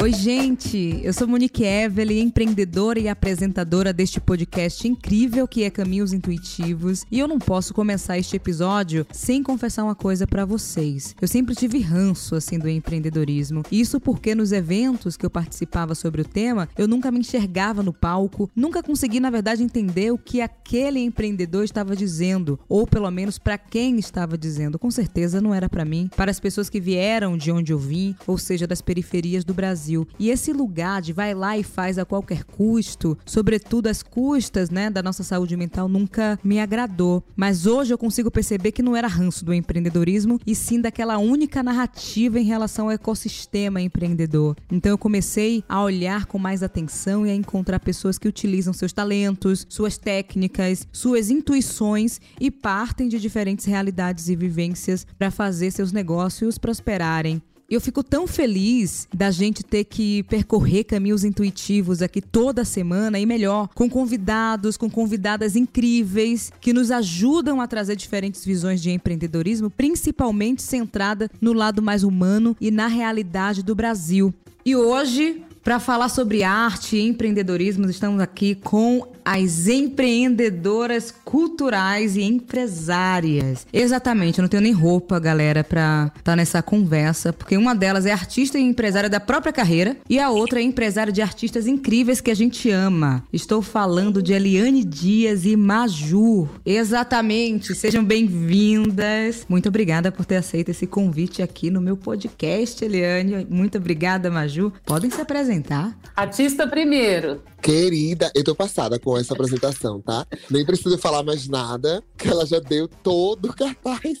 Oi, gente! Eu sou Monique Evelyn, empreendedora e apresentadora deste podcast incrível que é Caminhos Intuitivos. E eu não posso começar este episódio sem confessar uma coisa para vocês. Eu sempre tive ranço, assim, do empreendedorismo. Isso porque nos eventos que eu participava sobre o tema, eu nunca me enxergava no palco, nunca consegui, na verdade, entender o que aquele empreendedor estava dizendo, ou pelo menos para quem estava dizendo. Com certeza não era para mim, para as pessoas que vieram de onde eu vim, ou seja, das periferias do Brasil. Brasil. E esse lugar de vai lá e faz a qualquer custo, sobretudo as custas, né, da nossa saúde mental, nunca me agradou. Mas hoje eu consigo perceber que não era ranço do empreendedorismo e sim daquela única narrativa em relação ao ecossistema empreendedor. Então eu comecei a olhar com mais atenção e a encontrar pessoas que utilizam seus talentos, suas técnicas, suas intuições e partem de diferentes realidades e vivências para fazer seus negócios prosperarem. Eu fico tão feliz da gente ter que percorrer caminhos intuitivos aqui toda semana e melhor, com convidados, com convidadas incríveis que nos ajudam a trazer diferentes visões de empreendedorismo, principalmente centrada no lado mais humano e na realidade do Brasil. E hoje para falar sobre arte e empreendedorismo, estamos aqui com as empreendedoras culturais e empresárias. Exatamente, eu não tenho nem roupa, galera, para estar tá nessa conversa, porque uma delas é artista e empresária da própria carreira e a outra é empresária de artistas incríveis que a gente ama. Estou falando de Eliane Dias e Maju. Exatamente, sejam bem-vindas. Muito obrigada por ter aceito esse convite aqui no meu podcast, Eliane. Muito obrigada, Maju. Podem se apresentar apresentar? Artista primeiro. Querida, eu tô passada com essa apresentação, tá? Nem preciso falar mais nada, que ela já deu todo o cartaz.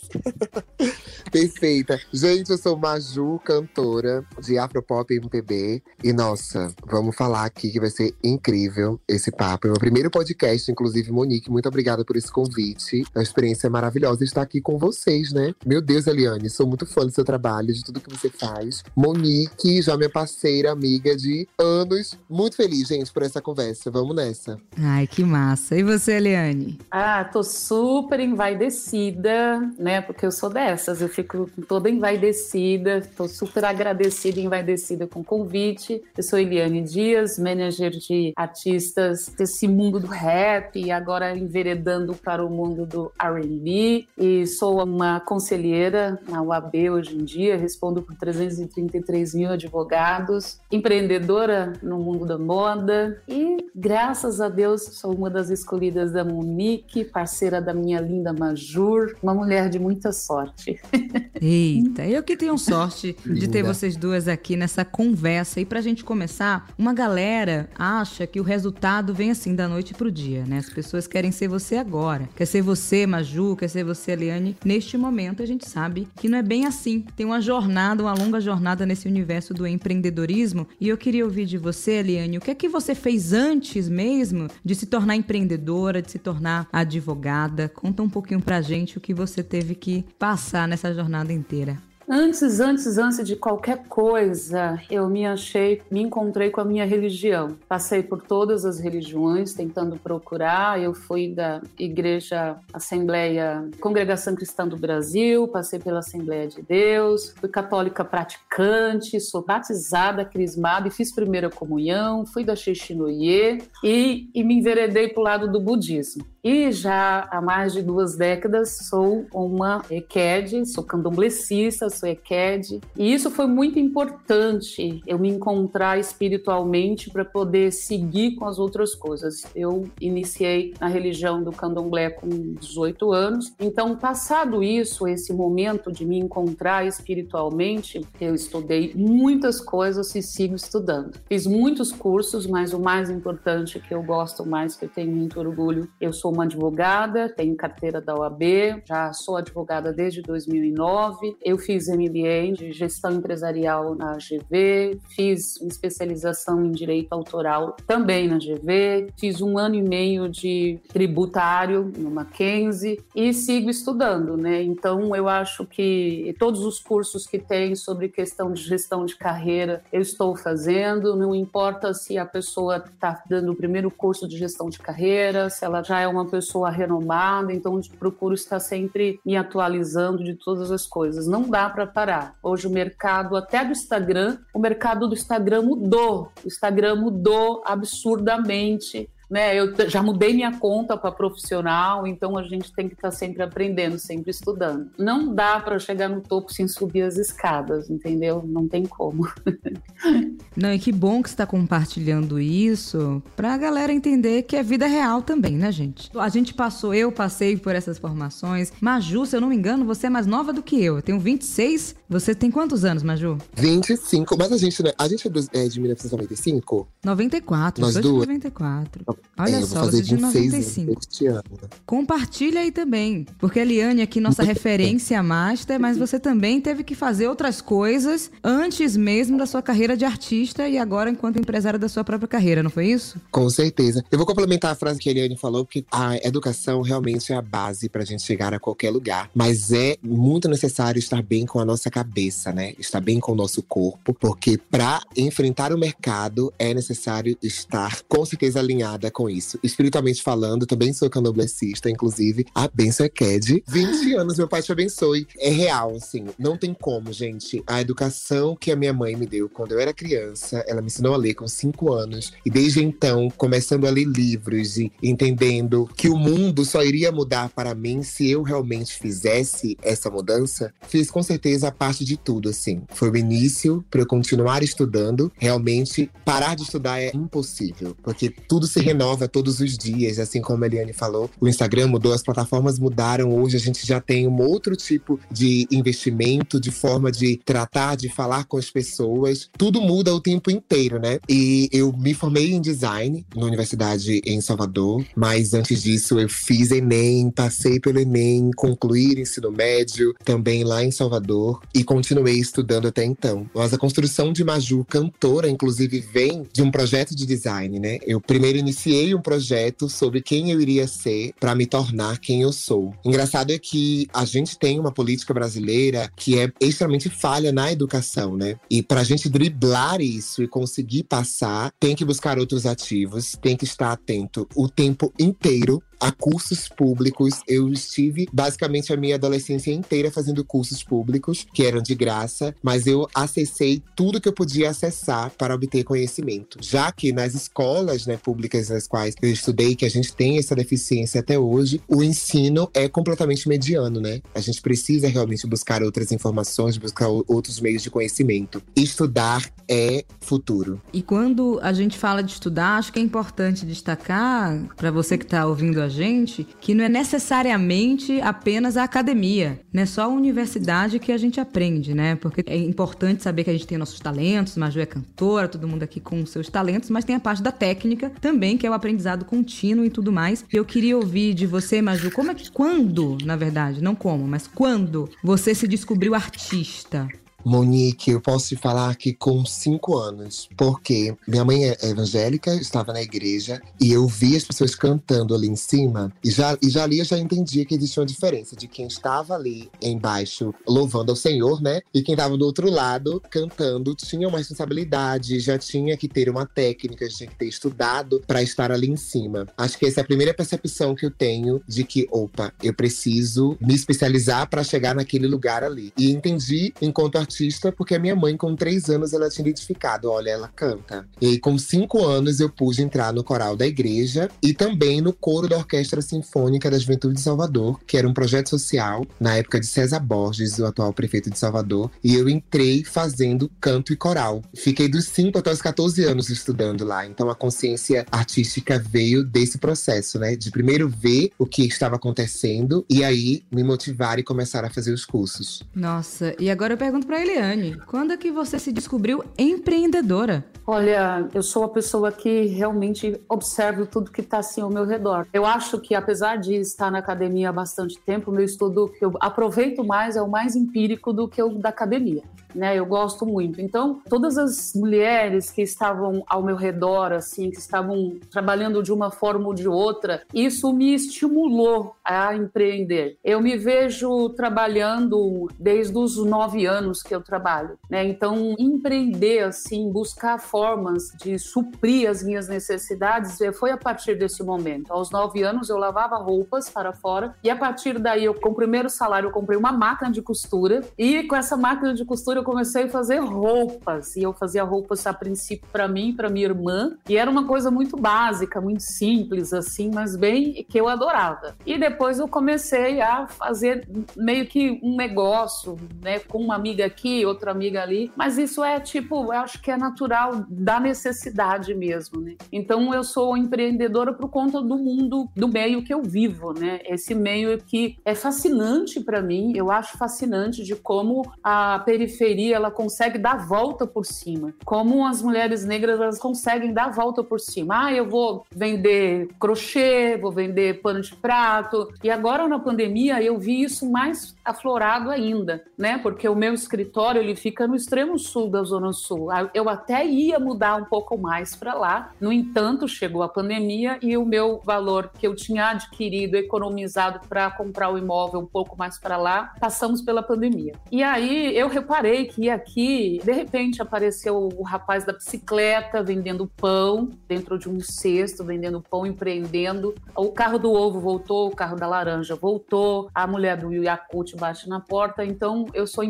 Perfeita. Gente, eu sou Maju, cantora de Afropop MPB. E nossa, vamos falar aqui que vai ser incrível esse papo. É meu primeiro podcast, inclusive, Monique, muito obrigada por esse convite. É uma experiência maravilhosa estar aqui com vocês, né? Meu Deus, Eliane, sou muito fã do seu trabalho, de tudo que você faz. Monique, já minha parceira, amiga de anos. Muito feliz, gente, por essa conversa. Vamos nessa. Ai, que massa. E você, Eliane? Ah, tô super envaidecida, né? Porque eu sou dessas. Eu fico toda envaidecida. Tô super agradecida e envaidecida com o convite. Eu sou Eliane Dias, manager de artistas desse mundo do rap e agora enveredando para o mundo do R&B. E sou uma conselheira na UAB hoje em dia. Respondo por 333 mil advogados. Empreendedora no mundo da moda e graças a Deus sou uma das escolhidas da Monique, parceira da minha linda Majur, uma mulher de muita sorte. Eita, eu que tenho sorte de ter vocês duas aqui nessa conversa. E pra gente começar, uma galera acha que o resultado vem assim da noite pro dia, né? As pessoas querem ser você agora. Quer ser você, Maju, quer ser você, Eliane. Neste momento, a gente sabe que não é bem assim. Tem uma jornada, uma longa jornada nesse universo do empreendedorismo. E eu queria ouvir de você, Eliane, o que é que você fez fez antes mesmo de se tornar empreendedora, de se tornar advogada? Conta um pouquinho pra gente o que você teve que passar nessa jornada inteira. Antes, antes, antes de qualquer coisa, eu me achei, me encontrei com a minha religião. Passei por todas as religiões tentando procurar. Eu fui da Igreja Assembleia Congregação Cristã do Brasil, passei pela Assembleia de Deus, fui católica praticante, sou batizada, crismada e fiz primeira comunhão, fui da Xixinoye e, e me enveredei para o lado do budismo. E já há mais de duas décadas sou uma EQED, sou candomblecista, sou EQED. E isso foi muito importante, eu me encontrar espiritualmente para poder seguir com as outras coisas. Eu iniciei na religião do candomblé com 18 anos. Então, passado isso, esse momento de me encontrar espiritualmente, eu estudei muitas coisas e sigo estudando. Fiz muitos cursos, mas o mais importante que eu gosto mais, que eu tenho muito orgulho, eu sou uma advogada, tenho carteira da OAB, já sou advogada desde 2009. Eu fiz MBA de gestão empresarial na GV, fiz uma especialização em direito autoral também na GV, fiz um ano e meio de tributário no Mackenzie e sigo estudando, né? Então eu acho que todos os cursos que tem sobre questão de gestão de carreira eu estou fazendo, não importa se a pessoa está dando o primeiro curso de gestão de carreira, se ela já é uma pessoa renomada, então procuro estar sempre me atualizando de todas as coisas. Não dá para para parar. Hoje o mercado, até do Instagram, o mercado do Instagram mudou. O Instagram mudou absurdamente né? Eu já mudei minha conta para profissional, então a gente tem que estar tá sempre aprendendo, sempre estudando. Não dá para chegar no topo sem subir as escadas, entendeu? Não tem como. Não, e que bom que você está compartilhando isso para a galera entender que é vida real também, né, gente? A gente passou, eu passei por essas formações. Maju, se eu não me engano, você é mais nova do que eu. Eu tenho 26. Você tem quantos anos, Maju? 25, mas a gente, né, a gente é de 1995? 94, Nós duas? 94. Olha é, só, você de 95. Este ano. Compartilha aí também. Porque a Eliane aqui, nossa referência master, mas você também teve que fazer outras coisas antes mesmo da sua carreira de artista e agora enquanto empresária da sua própria carreira, não foi isso? Com certeza. Eu vou complementar a frase que a Eliane falou, porque a educação realmente é a base pra gente chegar a qualquer lugar. Mas é muito necessário estar bem com a nossa cabeça, né? Estar bem com o nosso corpo, porque para enfrentar o mercado é necessário estar com certeza alinhada com isso. Espiritualmente falando, também sou candomblessista, inclusive. A benção é Ked. 20 anos, meu pai te abençoe. É real, assim. Não tem como, gente. A educação que a minha mãe me deu quando eu era criança, ela me ensinou a ler com 5 anos. E desde então, começando a ler livros e entendendo que o mundo só iria mudar para mim se eu realmente fizesse essa mudança, fiz com certeza a parte de tudo, assim. Foi o início para eu continuar estudando. Realmente, parar de estudar é impossível, porque tudo se renova renova todos os dias, assim como a Eliane falou. O Instagram mudou, as plataformas mudaram. Hoje a gente já tem um outro tipo de investimento, de forma de tratar, de falar com as pessoas. Tudo muda o tempo inteiro, né? E eu me formei em design na universidade em Salvador, mas antes disso eu fiz Enem, passei pelo Enem, concluí ensino médio também lá em Salvador e continuei estudando até então. Mas a construção de Maju, cantora, inclusive, vem de um projeto de design, né? Eu primeiro iniciei iniciei um projeto sobre quem eu iria ser para me tornar quem eu sou. Engraçado é que a gente tem uma política brasileira que é extremamente falha na educação, né? E para a gente driblar isso e conseguir passar, tem que buscar outros ativos, tem que estar atento o tempo inteiro a cursos públicos. Eu estive basicamente a minha adolescência inteira fazendo cursos públicos, que eram de graça, mas eu acessei tudo que eu podia acessar para obter conhecimento. Já que nas escolas né, públicas nas quais eu estudei, que a gente tem essa deficiência até hoje, o ensino é completamente mediano, né? A gente precisa realmente buscar outras informações, buscar outros meios de conhecimento. Estudar é futuro. E quando a gente fala de estudar, acho que é importante destacar, para você que está ouvindo a gente que não é necessariamente apenas a academia, não é só a universidade que a gente aprende, né? Porque é importante saber que a gente tem nossos talentos, Maju é cantora, todo mundo aqui com seus talentos, mas tem a parte da técnica também, que é o aprendizado contínuo e tudo mais. Eu queria ouvir de você, Maju, como é que quando, na verdade, não como, mas quando você se descobriu artista? Monique, eu posso te falar que com cinco anos, porque minha mãe é evangélica, estava na igreja e eu vi as pessoas cantando ali em cima e já, e já ali eu já entendia que existia uma diferença de quem estava ali embaixo louvando ao Senhor, né? E quem estava do outro lado cantando tinha uma responsabilidade, já tinha que ter uma técnica, tinha que ter estudado para estar ali em cima. Acho que essa é a primeira percepção que eu tenho de que, opa, eu preciso me especializar para chegar naquele lugar ali. E entendi enquanto artista artista porque a minha mãe, com três anos, ela tinha identificado: olha, ela canta. E com cinco anos, eu pude entrar no coral da igreja e também no coro da Orquestra Sinfônica da Juventude de Salvador, que era um projeto social na época de César Borges, o atual prefeito de Salvador. E eu entrei fazendo canto e coral. Fiquei dos 5 até os 14 anos estudando lá. Então a consciência artística veio desse processo, né? De primeiro ver o que estava acontecendo e aí me motivar e começar a fazer os cursos. Nossa, e agora eu pergunto para Eliane, quando é que você se descobriu empreendedora? Olha, eu sou a pessoa que realmente observo tudo que está assim ao meu redor. Eu acho que, apesar de estar na academia há bastante tempo, meu estudo que eu aproveito mais é o mais empírico do que o da academia né? Eu gosto muito. Então, todas as mulheres que estavam ao meu redor, assim, que estavam trabalhando de uma forma ou de outra, isso me estimulou a empreender. Eu me vejo trabalhando desde os nove anos que eu trabalho, né? Então, empreender assim, buscar formas de suprir as minhas necessidades eh, foi a partir desse momento. Aos nove anos eu lavava roupas para fora e a partir daí eu com o primeiro salário eu comprei uma máquina de costura e com essa máquina de costura eu comecei a fazer roupas e eu fazia roupas a princípio para mim, para minha irmã e era uma coisa muito básica, muito simples assim, mas bem que eu adorava. E depois eu comecei a fazer meio que um negócio, né, com uma amiga aqui, outra amiga ali, mas isso é tipo, eu acho que é natural da necessidade mesmo, né? Então eu sou empreendedora por conta do mundo, do meio que eu vivo, né? Esse meio que é fascinante para mim, eu acho fascinante de como a periferia ela consegue dar volta por cima, como as mulheres negras elas conseguem dar volta por cima. Ah, eu vou vender crochê, vou vender pano de prato. E agora na pandemia eu vi isso mais aflorado ainda, né? Porque o meu escritório ele fica no extremo sul da zona sul. Ah, eu até ia mudar um pouco mais para lá. No entanto, chegou a pandemia e o meu valor que eu tinha adquirido, economizado para comprar o imóvel um pouco mais para lá, passamos pela pandemia. E aí eu reparei que aqui, de repente, apareceu o rapaz da bicicleta vendendo pão dentro de um cesto, vendendo pão, empreendendo. O carro do ovo voltou, o carro da laranja voltou, a mulher do Yakult bate na porta. Então, eu sou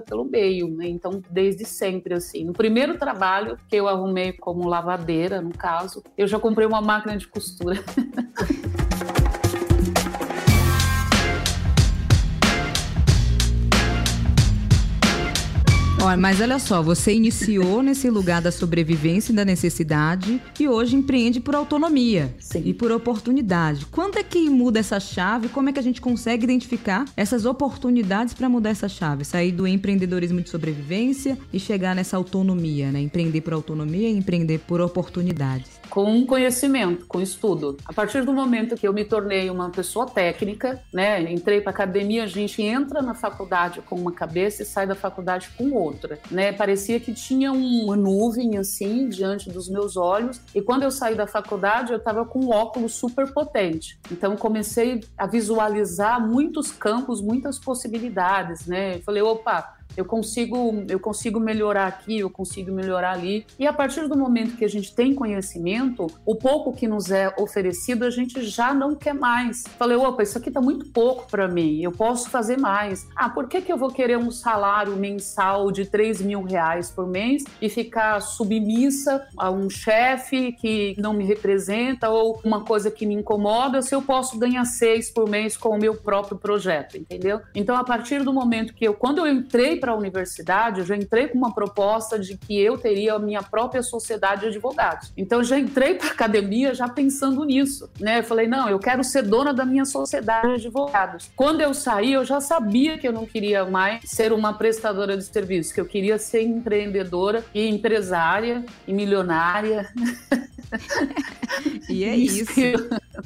pelo meio, né? Então, desde sempre, assim. No primeiro trabalho que eu arrumei como lavadeira, no caso, eu já comprei uma máquina de costura. Olha, mas olha só, você iniciou nesse lugar da sobrevivência e da necessidade e hoje empreende por autonomia Sim. e por oportunidade. Quando é que muda essa chave? Como é que a gente consegue identificar essas oportunidades para mudar essa chave? Sair do empreendedorismo de sobrevivência e chegar nessa autonomia, né? Empreender por autonomia e empreender por oportunidades com conhecimento, com estudo. A partir do momento que eu me tornei uma pessoa técnica, né, entrei para academia, a gente entra na faculdade com uma cabeça e sai da faculdade com outra, né? Parecia que tinha uma nuvem assim diante dos meus olhos e quando eu saí da faculdade eu estava com um óculos super potente. Então comecei a visualizar muitos campos, muitas possibilidades, né? Eu falei, opa, eu consigo, eu consigo melhorar aqui, eu consigo melhorar ali. E a partir do momento que a gente tem conhecimento, o pouco que nos é oferecido, a gente já não quer mais. Falei, opa, isso aqui tá muito pouco para mim, eu posso fazer mais. Ah, por que, que eu vou querer um salário mensal de 3 mil reais por mês e ficar submissa a um chefe que não me representa ou uma coisa que me incomoda se eu posso ganhar seis por mês com o meu próprio projeto, entendeu? Então, a partir do momento que eu, quando eu entrei para a universidade, eu já entrei com uma proposta de que eu teria a minha própria sociedade de advogados. Então, eu já entrei para a academia já pensando nisso, né? Eu falei, não, eu quero ser dona da minha sociedade de advogados. Quando eu saí, eu já sabia que eu não queria mais ser uma prestadora de serviços, que eu queria ser empreendedora e empresária e milionária. e é isso.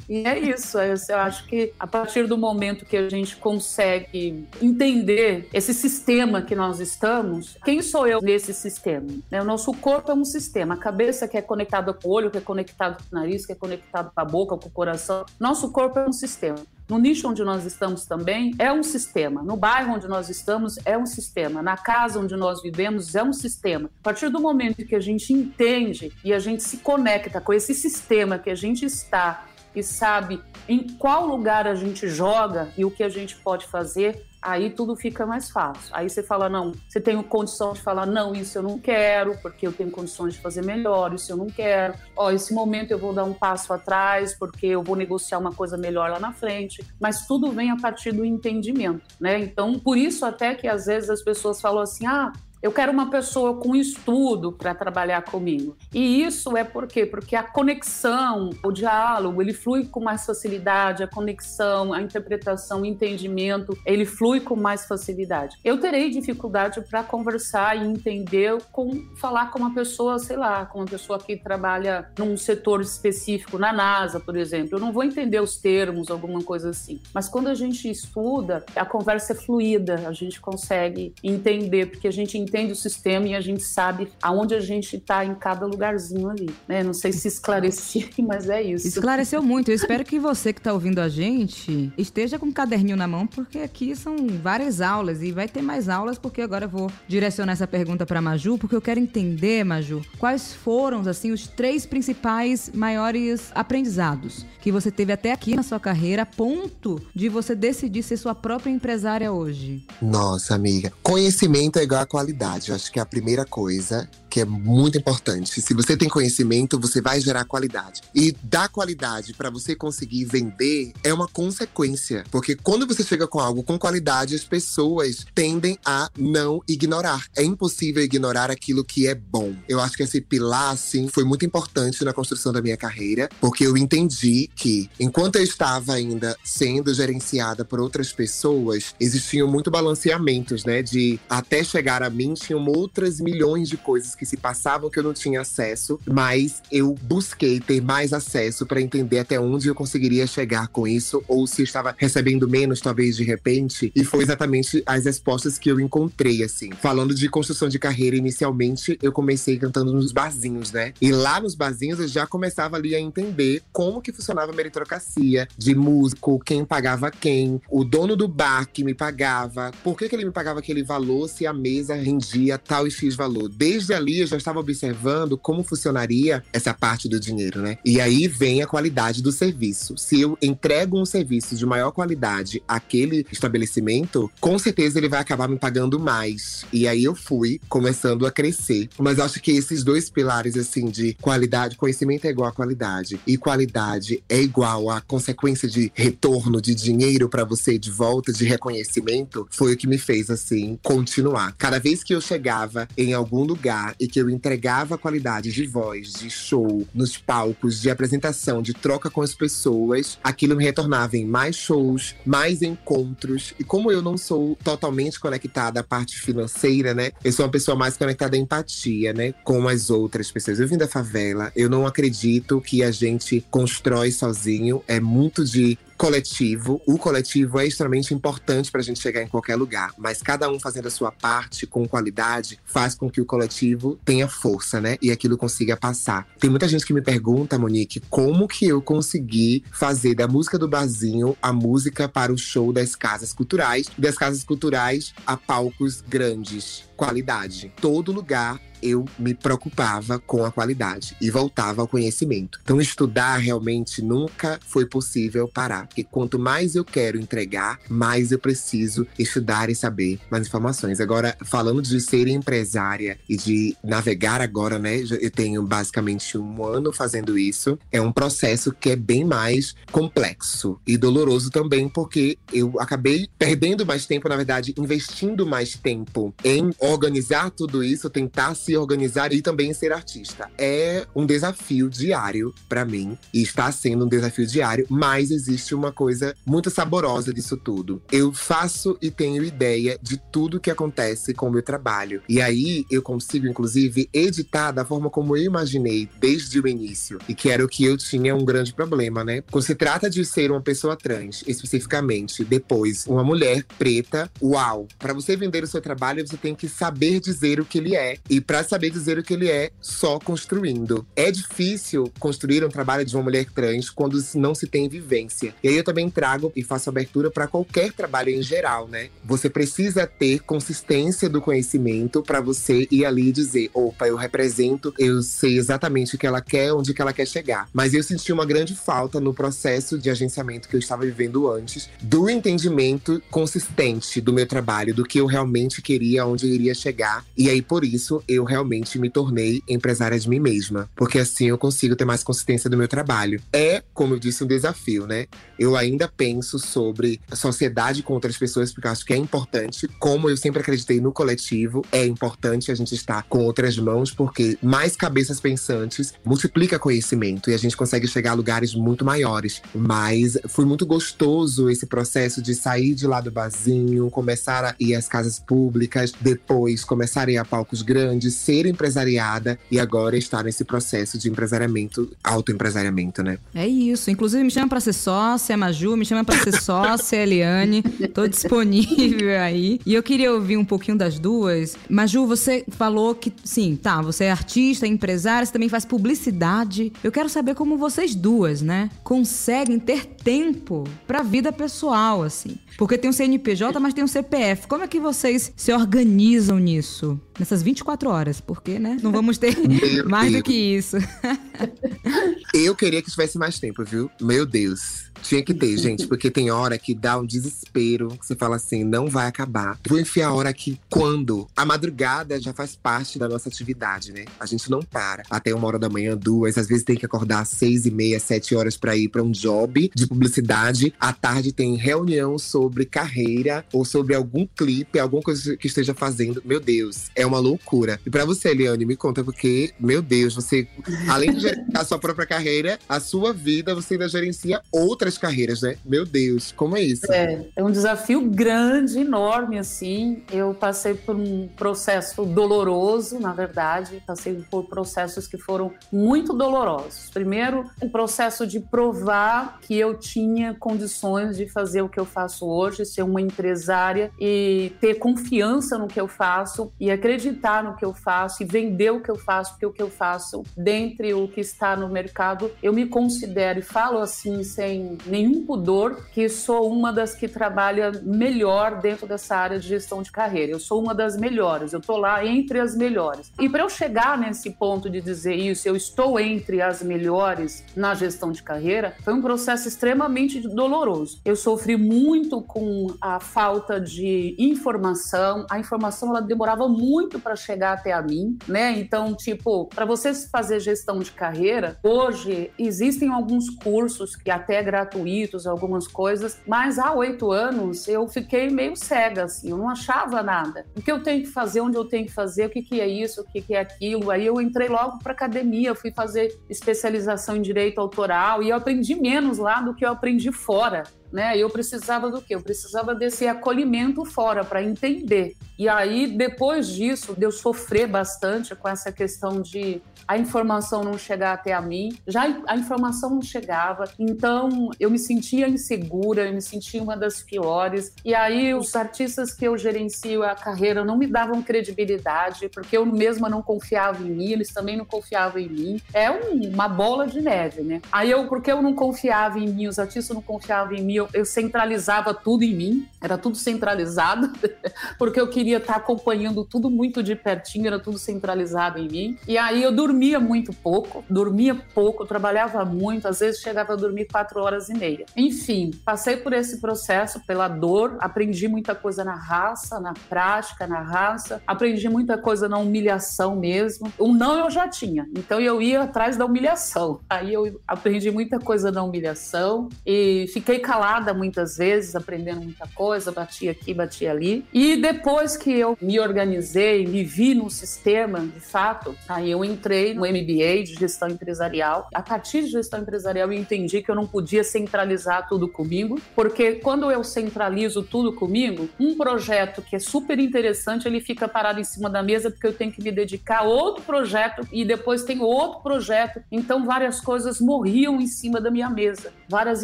E é isso. Eu acho que a partir do momento que a gente consegue entender esse sistema que nós estamos, quem sou eu nesse sistema? Né, o nosso corpo é um sistema. A cabeça que é conectada com o olho, que é conectado com o nariz, que é conectado com a boca, com o coração. Nosso corpo é um sistema. No nicho onde nós estamos também é um sistema. No bairro onde nós estamos é um sistema. Na casa onde nós vivemos é um sistema. A partir do momento que a gente entende e a gente se conecta com esse sistema que a gente está e sabe em qual lugar a gente joga e o que a gente pode fazer, aí tudo fica mais fácil. Aí você fala, não, você tem condição de falar, não, isso eu não quero, porque eu tenho condições de fazer melhor, isso eu não quero. Ó, esse momento eu vou dar um passo atrás, porque eu vou negociar uma coisa melhor lá na frente. Mas tudo vem a partir do entendimento, né? Então, por isso até que às vezes as pessoas falam assim, ah, eu quero uma pessoa com estudo para trabalhar comigo. E isso é por quê? Porque a conexão, o diálogo, ele flui com mais facilidade, a conexão, a interpretação, o entendimento, ele flui com mais facilidade. Eu terei dificuldade para conversar e entender com falar com uma pessoa, sei lá, com uma pessoa que trabalha num setor específico na NASA, por exemplo. Eu não vou entender os termos, alguma coisa assim. Mas quando a gente estuda, a conversa é fluida, a gente consegue entender porque a gente entende o sistema e a gente sabe aonde a gente está em cada lugarzinho ali. Né? Não sei se esclareci, mas é isso. Esclareceu muito. Eu espero que você que está ouvindo a gente esteja com um caderninho na mão, porque aqui são várias aulas e vai ter mais aulas, porque agora eu vou direcionar essa pergunta para Maju, porque eu quero entender, Maju, quais foram assim os três principais maiores aprendizados que você teve até aqui na sua carreira, a ponto de você decidir ser sua própria empresária hoje. Nossa, amiga, conhecimento é igual a qualidade. Eu acho que é a primeira coisa que é muito importante. Se você tem conhecimento, você vai gerar qualidade. E dar qualidade para você conseguir vender é uma consequência, porque quando você chega com algo com qualidade, as pessoas tendem a não ignorar. É impossível ignorar aquilo que é bom. Eu acho que esse pilar assim foi muito importante na construção da minha carreira, porque eu entendi que enquanto eu estava ainda sendo gerenciada por outras pessoas, existiam muito balanceamentos, né, de até chegar a mim tinham outras milhões de coisas que que se passavam que eu não tinha acesso, mas eu busquei ter mais acesso para entender até onde eu conseguiria chegar com isso, ou se estava recebendo menos, talvez de repente. E foi exatamente as respostas que eu encontrei, assim. Falando de construção de carreira, inicialmente eu comecei cantando nos barzinhos, né? E lá nos barzinhos eu já começava ali a entender como que funcionava a meritocracia de músico, quem pagava quem, o dono do bar que me pagava, por que, que ele me pagava aquele valor se a mesa rendia tal e X valor. Desde ali eu já estava observando como funcionaria essa parte do dinheiro, né? E aí vem a qualidade do serviço. Se eu entrego um serviço de maior qualidade àquele estabelecimento, com certeza ele vai acabar me pagando mais. E aí eu fui começando a crescer. Mas acho que esses dois pilares, assim, de qualidade, conhecimento é igual a qualidade, e qualidade é igual a consequência de retorno de dinheiro para você de volta, de reconhecimento, foi o que me fez, assim, continuar. Cada vez que eu chegava em algum lugar e que eu entregava qualidade de voz, de show, nos palcos, de apresentação, de troca com as pessoas, aquilo me retornava em mais shows, mais encontros. E como eu não sou totalmente conectada à parte financeira, né? Eu sou uma pessoa mais conectada à empatia, né? Com as outras pessoas. Eu vim da favela, eu não acredito que a gente constrói sozinho. É muito de coletivo. O coletivo é extremamente importante para a gente chegar em qualquer lugar, mas cada um fazendo a sua parte com qualidade faz com que o coletivo tenha força, né? E aquilo consiga passar. Tem muita gente que me pergunta, Monique, como que eu consegui fazer da música do barzinho a música para o show das casas culturais, das casas culturais a palcos grandes. Qualidade. Todo lugar eu me preocupava com a qualidade e voltava ao conhecimento. Então, estudar realmente nunca foi possível parar, porque quanto mais eu quero entregar, mais eu preciso estudar e saber mais informações. Agora, falando de ser empresária e de navegar agora, né? Eu tenho basicamente um ano fazendo isso. É um processo que é bem mais complexo e doloroso também, porque eu acabei perdendo mais tempo, na verdade, investindo mais tempo em organizar tudo isso, tentar se organizar e também ser artista. É um desafio diário para mim e está sendo um desafio diário, mas existe uma coisa muito saborosa disso tudo. Eu faço e tenho ideia de tudo que acontece com o meu trabalho. E aí eu consigo, inclusive, editar da forma como eu imaginei desde o início. E que era o que eu tinha um grande problema, né? Quando se trata de ser uma pessoa trans, especificamente, depois uma mulher preta, uau! Para você vender o seu trabalho, você tem que saber dizer o que ele é. E para saber dizer o que ele é só construindo. É difícil construir um trabalho de uma mulher trans quando não se tem vivência. E aí eu também trago e faço abertura para qualquer trabalho em geral, né? Você precisa ter consistência do conhecimento para você ir ali e dizer: opa, eu represento, eu sei exatamente o que ela quer, onde que ela quer chegar. Mas eu senti uma grande falta no processo de agenciamento que eu estava vivendo antes, do entendimento consistente do meu trabalho, do que eu realmente queria, onde eu iria chegar. E aí, por isso, eu realmente me tornei empresária de mim mesma, porque assim eu consigo ter mais consistência do meu trabalho. É, como eu disse, um desafio, né? Eu ainda penso sobre a sociedade com outras pessoas, porque acho que é importante. Como eu sempre acreditei no coletivo, é importante a gente estar com outras mãos, porque mais cabeças pensantes multiplica conhecimento e a gente consegue chegar a lugares muito maiores. Mas foi muito gostoso esse processo de sair de lá do barzinho, começar a ir às casas públicas, depois começar a ir a palcos grandes ser empresariada e agora está nesse processo de empresariamento, autoempresariamento, né? É isso. Inclusive, me chama para ser sócia, Maju, me chama para ser sócia, Eliane. Tô disponível aí. E eu queria ouvir um pouquinho das duas. Maju, você falou que, sim, tá, você é artista, empresária, você também faz publicidade. Eu quero saber como vocês duas, né, conseguem ter tempo pra vida pessoal, assim. Porque tem um CNPJ, mas tem um CPF. Como é que vocês se organizam nisso? Nessas 24 horas, porque, né? Não vamos ter mais do que isso. Eu queria que tivesse mais tempo, viu? Meu Deus. Tinha que ter, gente, porque tem hora que dá um desespero. Que você fala assim, não vai acabar. Vou enfiar a hora aqui quando? A madrugada já faz parte da nossa atividade, né? A gente não para. Até uma hora da manhã, duas. Às vezes tem que acordar às seis e meia, sete horas para ir para um job de publicidade. À tarde tem reunião sobre carreira ou sobre algum clipe, alguma coisa que esteja fazendo. Meu Deus, é uma loucura. E para você, Eliane, me conta, porque, meu Deus, você, além de gerenciar a sua própria carreira, a sua vida, você ainda gerencia outras carreiras, né? Meu Deus, como é isso? É, é um desafio grande, enorme, assim. Eu passei por um processo doloroso, na verdade. Passei por processos que foram muito dolorosos. Primeiro, um processo de provar que eu tinha condições de fazer o que eu faço hoje, ser uma empresária e ter confiança no que eu faço e acreditar no que eu faço e vender o que eu faço, porque o que eu faço, dentre o que está no mercado, eu me considero e falo assim sem nenhum pudor que sou uma das que trabalha melhor dentro dessa área de gestão de carreira. Eu sou uma das melhores, eu estou lá entre as melhores. E para eu chegar nesse ponto de dizer isso, eu estou entre as melhores na gestão de carreira, foi um processo extremamente doloroso. Eu sofri muito com a falta de informação. A informação ela demorava muito para chegar até a mim, né? Então, tipo, para você fazer gestão de carreira, hoje existem alguns cursos que até é gratuito gratuitos, algumas coisas, mas há oito anos eu fiquei meio cega, assim, eu não achava nada. O que eu tenho que fazer, onde eu tenho que fazer, o que, que é isso, o que, que é aquilo. Aí eu entrei logo para academia, fui fazer especialização em direito autoral e eu aprendi menos lá do que eu aprendi fora né? Eu precisava do quê? Eu precisava desse acolhimento fora para entender. E aí, depois disso, de eu sofrer bastante com essa questão de a informação não chegar até a mim, já a informação não chegava, então eu me sentia insegura, eu me sentia uma das piores. E aí, os artistas que eu gerencio a carreira não me davam credibilidade, porque eu mesma não confiava em mim, eles também não confiavam em mim. É um, uma bola de neve, né? Aí eu, porque eu não confiava em mim, os artistas não confiavam em mim, eu, eu centralizava tudo em mim, era tudo centralizado, porque eu queria estar acompanhando tudo muito de pertinho, era tudo centralizado em mim. E aí eu dormia muito pouco, dormia pouco, trabalhava muito, às vezes chegava a dormir quatro horas e meia. Enfim, passei por esse processo, pela dor, aprendi muita coisa na raça, na prática, na raça, aprendi muita coisa na humilhação mesmo. O não eu já tinha, então eu ia atrás da humilhação. Aí eu aprendi muita coisa na humilhação e fiquei calada muitas vezes, aprendendo muita coisa, batia aqui, batia ali. E depois que eu me organizei, me vi no sistema, de fato, aí eu entrei no MBA de gestão empresarial. A partir de gestão empresarial, eu entendi que eu não podia centralizar tudo comigo, porque quando eu centralizo tudo comigo, um projeto que é super interessante, ele fica parado em cima da mesa porque eu tenho que me dedicar a outro projeto e depois tem outro projeto. Então várias coisas morriam em cima da minha mesa, várias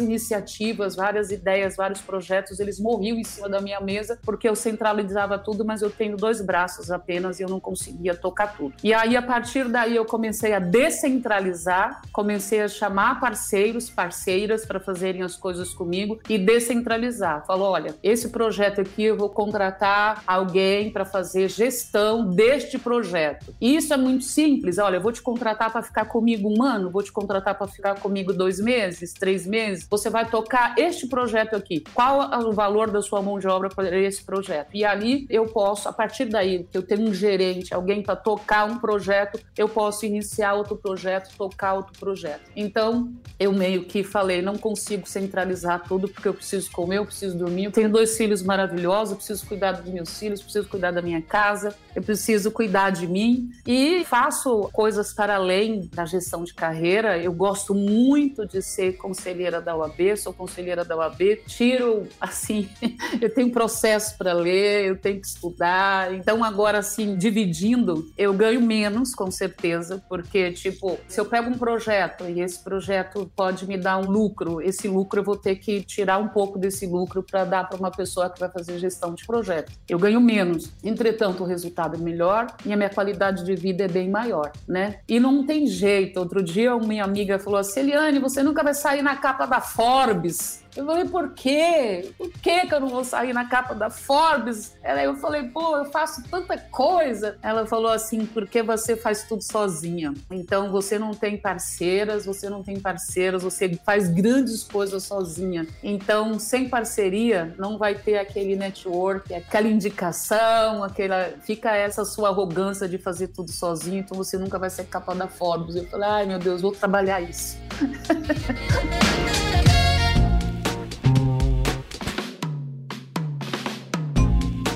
iniciativas, várias ideias, vários projetos, eles morriam em cima da minha mesa porque eu centralizava tudo, mas eu tenho dois braços apenas e eu não conseguia tocar tudo. E aí, a partir daí, eu comecei a descentralizar, comecei a chamar parceiros, parceiras para fazerem as coisas comigo e descentralizar. Falou: olha, esse projeto aqui eu vou contratar alguém para fazer gestão deste projeto. E isso é muito simples. Olha, eu vou te contratar para ficar comigo um ano, vou te contratar para ficar comigo dois meses, três meses. Você vai tocar este projeto aqui, qual o valor da sua mão de obra para esse projeto? E ali eu posso, a partir daí, que eu tenho um gerente, alguém para tocar um projeto, eu posso iniciar outro projeto, tocar outro projeto. Então, eu meio que falei, não consigo centralizar tudo porque eu preciso comer, eu preciso dormir. Eu tenho dois filhos maravilhosos, eu preciso cuidar dos meus filhos, preciso cuidar da minha casa, eu preciso cuidar de mim e faço coisas para além da gestão de carreira. Eu gosto muito de ser conselheira da OAB, sou conselheira da OAB, tiro, assim, eu tenho processo para ler, eu tenho que estudar. Então, agora, assim, dividindo, eu ganho menos, com certeza, porque, tipo, se eu pego um projeto e esse projeto pode me dar um lucro, esse lucro eu vou ter que tirar um pouco desse lucro para dar para uma pessoa que vai fazer gestão de projeto. Eu ganho menos. Entretanto, o resultado é melhor e a minha qualidade de vida é bem maior, né? E não tem jeito. Outro dia, minha amiga falou assim: Eliane, você nunca vai sair na capa da Forbes. Eu falei, por quê? Por que, que eu não vou sair na capa da Forbes? Ela, eu falei, pô, eu faço tanta coisa. Ela falou assim, porque você faz tudo sozinha. Então você não tem parceiras, você não tem parceiros, você faz grandes coisas sozinha. Então, sem parceria, não vai ter aquele network, aquela indicação, aquela. Fica essa sua arrogância de fazer tudo sozinho, então você nunca vai ser capa da Forbes. Eu falei, ai meu Deus, vou trabalhar isso.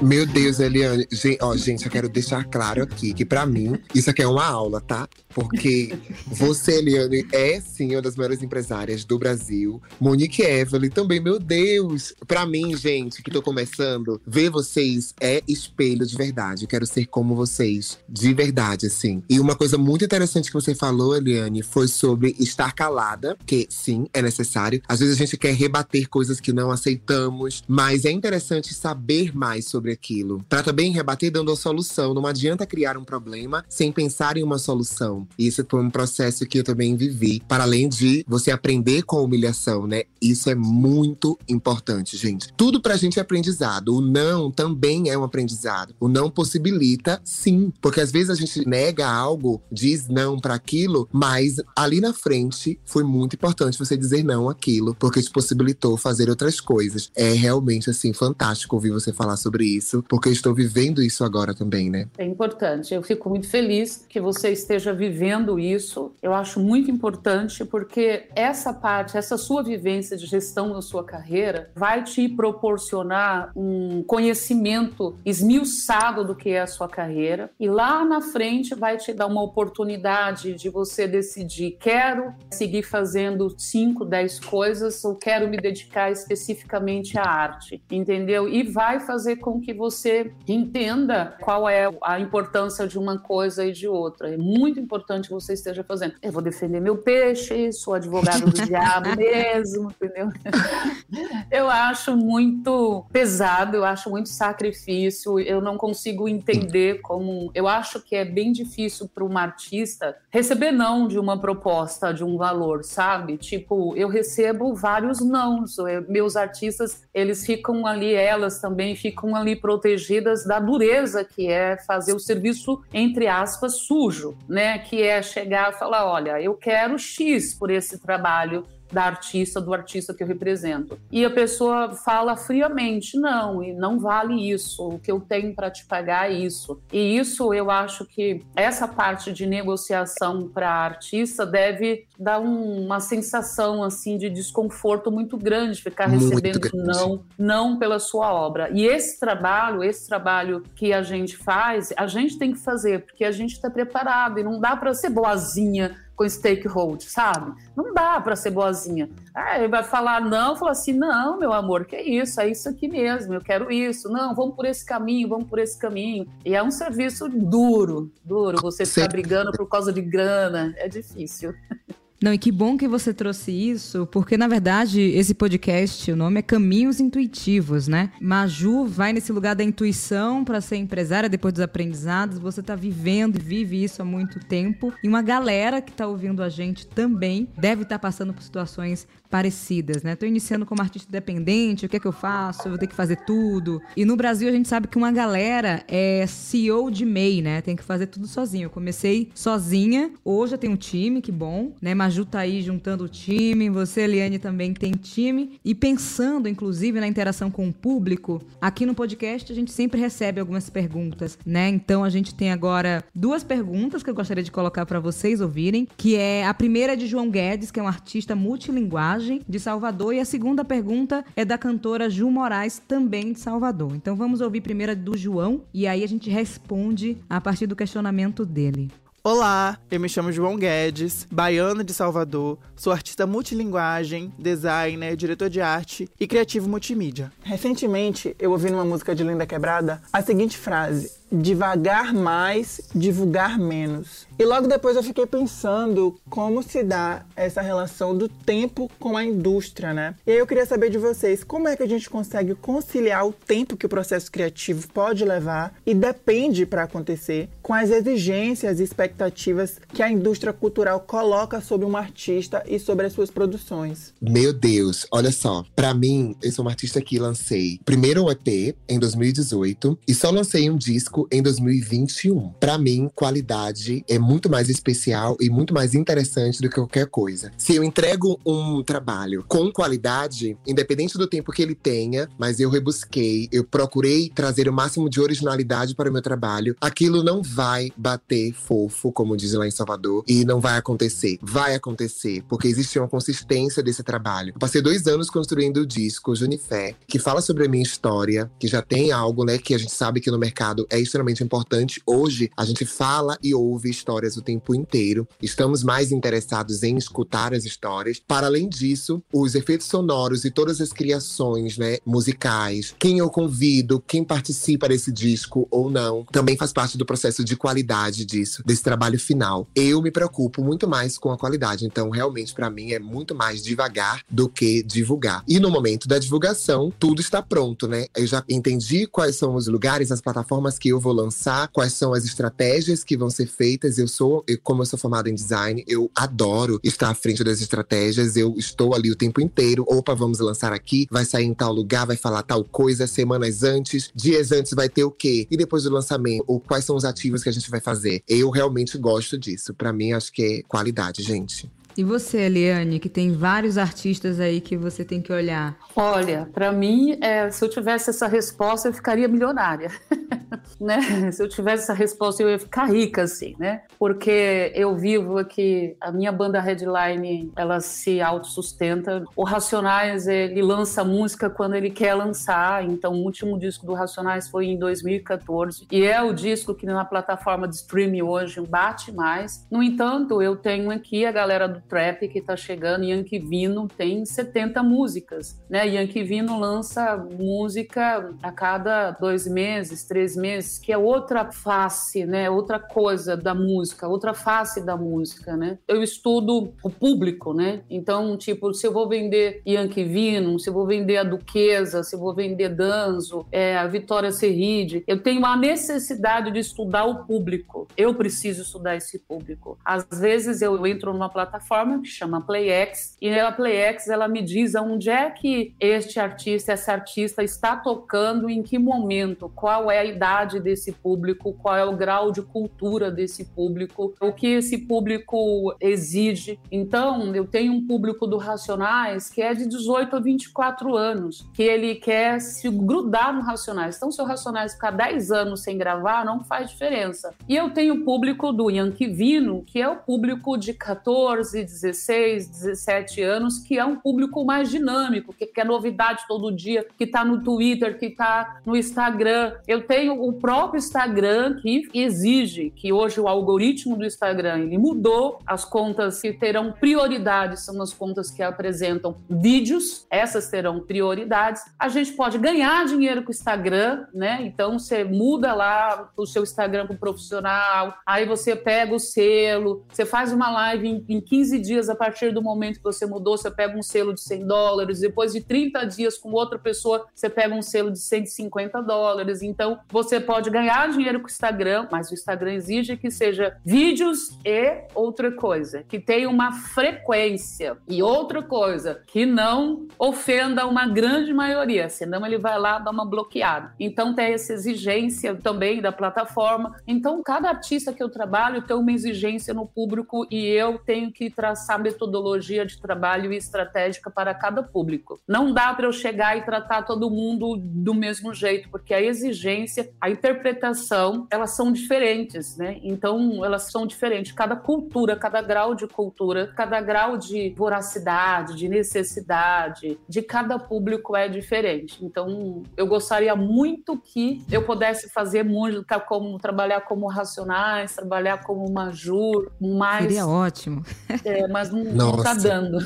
Meu Deus, Eliane. Gente, ó, gente, eu quero deixar claro aqui que para mim isso aqui é uma aula, tá? Porque você, Eliane, é sim uma das maiores empresárias do Brasil. Monique Evelyn também, meu Deus. Para mim, gente, que tô começando, ver vocês é espelho de verdade. Eu quero ser como vocês, de verdade, assim. E uma coisa muito interessante que você falou, Eliane, foi sobre estar calada, que sim, é necessário. Às vezes a gente quer rebater coisas que não aceitamos, mas é interessante saber mais sobre aquilo. Para também rebater dando a solução. Não adianta criar um problema sem pensar em uma solução. Isso foi um processo que eu também vivi. Para além de você aprender com a humilhação, né? Isso é muito importante, gente. Tudo pra gente é aprendizado. O não também é um aprendizado. O não possibilita, sim. Porque às vezes a gente nega algo, diz não para aquilo, mas ali na frente foi muito importante você dizer não aquilo, porque te possibilitou fazer outras coisas. É realmente, assim, fantástico ouvir você falar sobre isso porque eu estou vivendo isso agora também, né? É importante. Eu fico muito feliz que você esteja vivendo isso. Eu acho muito importante porque essa parte, essa sua vivência de gestão na sua carreira vai te proporcionar um conhecimento esmiuçado do que é a sua carreira e lá na frente vai te dar uma oportunidade de você decidir quero seguir fazendo 5, 10 coisas ou quero me dedicar especificamente à arte, entendeu? E vai fazer com que você entenda qual é a importância de uma coisa e de outra. É muito importante que você esteja fazendo. Eu vou defender meu peixe, sou advogado do diabo mesmo, entendeu? Eu acho muito pesado, eu acho muito sacrifício, eu não consigo entender como. Eu acho que é bem difícil para uma artista receber não de uma proposta, de um valor, sabe? Tipo, eu recebo vários nãos. Meus artistas, eles ficam ali, elas também ficam ali protegidas da dureza que é fazer o serviço, entre aspas, sujo, né? Que é chegar e falar: olha, eu quero X por esse trabalho da artista, do artista que eu represento. E a pessoa fala friamente: não, e não vale isso, o que eu tenho para te pagar é isso. E isso eu acho que essa parte de negociação para artista deve dar um, uma sensação assim de desconforto muito grande, ficar recebendo grande. não, não pela sua obra. E esse trabalho, esse trabalho que a gente faz, a gente tem que fazer, porque a gente está preparado e não dá para ser boazinha com stakehold, sabe? Não dá para ser boazinha. Ah, ele vai falar não, fala assim, não, meu amor, que é isso, é isso aqui mesmo, eu quero isso. Não, vamos por esse caminho, vamos por esse caminho. E é um serviço duro, duro. Você ficar brigando por causa de grana, é difícil. Não, e que bom que você trouxe isso, porque na verdade esse podcast, o nome é Caminhos Intuitivos, né? Maju vai nesse lugar da intuição para ser empresária depois dos aprendizados. Você está vivendo e vive isso há muito tempo. E uma galera que está ouvindo a gente também deve estar tá passando por situações parecidas, né? Estou iniciando como artista independente, o que é que eu faço? Eu vou ter que fazer tudo. E no Brasil a gente sabe que uma galera é CEO de MEI, né? Tem que fazer tudo sozinho. Eu comecei sozinha, hoje eu tenho um time, que bom, né? Maju tá aí juntando o time, você, Eliane, também tem time. E pensando, inclusive, na interação com o público, aqui no podcast a gente sempre recebe algumas perguntas, né? Então a gente tem agora duas perguntas que eu gostaria de colocar para vocês ouvirem, que é a primeira é de João Guedes, que é um artista multilinguagem de Salvador. E a segunda pergunta é da cantora Ju Moraes, também de Salvador. Então vamos ouvir primeiro a do João e aí a gente responde a partir do questionamento dele. Olá, eu me chamo João Guedes, baiano de Salvador, sou artista multilinguagem, designer, diretor de arte e criativo multimídia. Recentemente, eu ouvi numa música de Linda Quebrada a seguinte frase: devagar mais, divulgar menos. E logo depois eu fiquei pensando como se dá essa relação do tempo com a indústria, né? E aí eu queria saber de vocês, como é que a gente consegue conciliar o tempo que o processo criativo pode levar e depende para acontecer com as exigências e expectativas que a indústria cultural coloca sobre um artista e sobre as suas produções. Meu Deus, olha só, para mim, eu sou uma artista que lancei primeiro um EP em 2018 e só lancei um disco em 2021. Para mim, qualidade é muito mais especial e muito mais interessante do que qualquer coisa. Se eu entrego um trabalho com qualidade, independente do tempo que ele tenha, mas eu rebusquei, eu procurei trazer o máximo de originalidade para o meu trabalho, aquilo não vai bater fofo, como diz lá em Salvador, e não vai acontecer. Vai acontecer, porque existe uma consistência desse trabalho. Eu passei dois anos construindo o disco Junifé, que fala sobre a minha história, que já tem algo, né, que a gente sabe que no mercado é extremamente importante. Hoje, a gente fala e ouve histórias o tempo inteiro. Estamos mais interessados em escutar as histórias. Para além disso, os efeitos sonoros e todas as criações, né, musicais, quem eu convido, quem participa desse disco ou não, também faz parte do processo de qualidade disso, desse trabalho final. Eu me preocupo muito mais com a qualidade, então realmente para mim é muito mais devagar do que divulgar. E no momento da divulgação, tudo está pronto, né? Eu já entendi quais são os lugares, as plataformas que eu vou lançar, quais são as estratégias que vão ser feitas. Eu sou, eu, como eu sou formada em design, eu adoro estar à frente das estratégias. Eu estou ali o tempo inteiro. Opa, vamos lançar aqui, vai sair em tal lugar, vai falar tal coisa, semanas antes, dias antes vai ter o quê? E depois do lançamento, ou quais são os ativos que a gente vai fazer? Eu realmente gosto disso. Para mim, acho que é qualidade, gente. E você, Eliane, que tem vários artistas aí que você tem que olhar? Olha, para mim, é, se eu tivesse essa resposta, eu ficaria milionária. né? Se eu tivesse essa resposta, eu ia ficar rica, assim, né? Porque eu vivo aqui, a minha banda Headline, ela se autossustenta. O Racionais, ele lança música quando ele quer lançar. Então, o último disco do Racionais foi em 2014. E é o disco que na plataforma de streaming hoje bate mais. No entanto, eu tenho aqui a galera do trap que tá chegando, Yankee Vino tem 70 músicas, né? Yankee Vino lança música a cada dois meses, três meses, que é outra face, né? Outra coisa da música, outra face da música, né? Eu estudo o público, né? Então, tipo, se eu vou vender Yankee Vino, se eu vou vender a Duquesa, se eu vou vender Danzo, é, a Vitória Serride, eu tenho a necessidade de estudar o público. Eu preciso estudar esse público. Às vezes eu entro numa plataforma plataforma que chama PlayX e a PlayX ela me diz aonde é que este artista, essa artista está tocando, em que momento, qual é a idade desse público, qual é o grau de cultura desse público, o que esse público exige. Então, eu tenho um público do Racionais que é de 18 a 24 anos, que ele quer se grudar no Racionais. Então, se o Racionais ficar 10 anos sem gravar, não faz diferença. E eu tenho o público do Yankee Vino, que é o público de 14, 16, 17 anos, que é um público mais dinâmico, que quer novidade todo dia, que está no Twitter, que está no Instagram. Eu tenho o próprio Instagram que exige que hoje o algoritmo do Instagram ele mudou, as contas que terão prioridade são as contas que apresentam vídeos, essas terão prioridades. A gente pode ganhar dinheiro com o Instagram, né? Então você muda lá o seu Instagram para profissional, aí você pega o selo, você faz uma live em, em 15 15 dias a partir do momento que você mudou, você pega um selo de 100 dólares. Depois de 30 dias com outra pessoa, você pega um selo de 150 dólares. Então, você pode ganhar dinheiro com o Instagram, mas o Instagram exige que seja vídeos e outra coisa, que tenha uma frequência. E outra coisa, que não ofenda uma grande maioria, senão ele vai lá dar uma bloqueada. Então, tem essa exigência também da plataforma. Então, cada artista que eu trabalho tem uma exigência no público e eu tenho que traçar metodologia de trabalho e estratégica para cada público. Não dá para eu chegar e tratar todo mundo do mesmo jeito, porque a exigência a interpretação, elas são diferentes, né? Então, elas são diferentes. Cada cultura, cada grau de cultura, cada grau de voracidade, de necessidade, de cada público é diferente. Então, eu gostaria muito que eu pudesse fazer música como trabalhar como Racionais, trabalhar como Majur, mais Seria ótimo. É, mas não, não tá dando.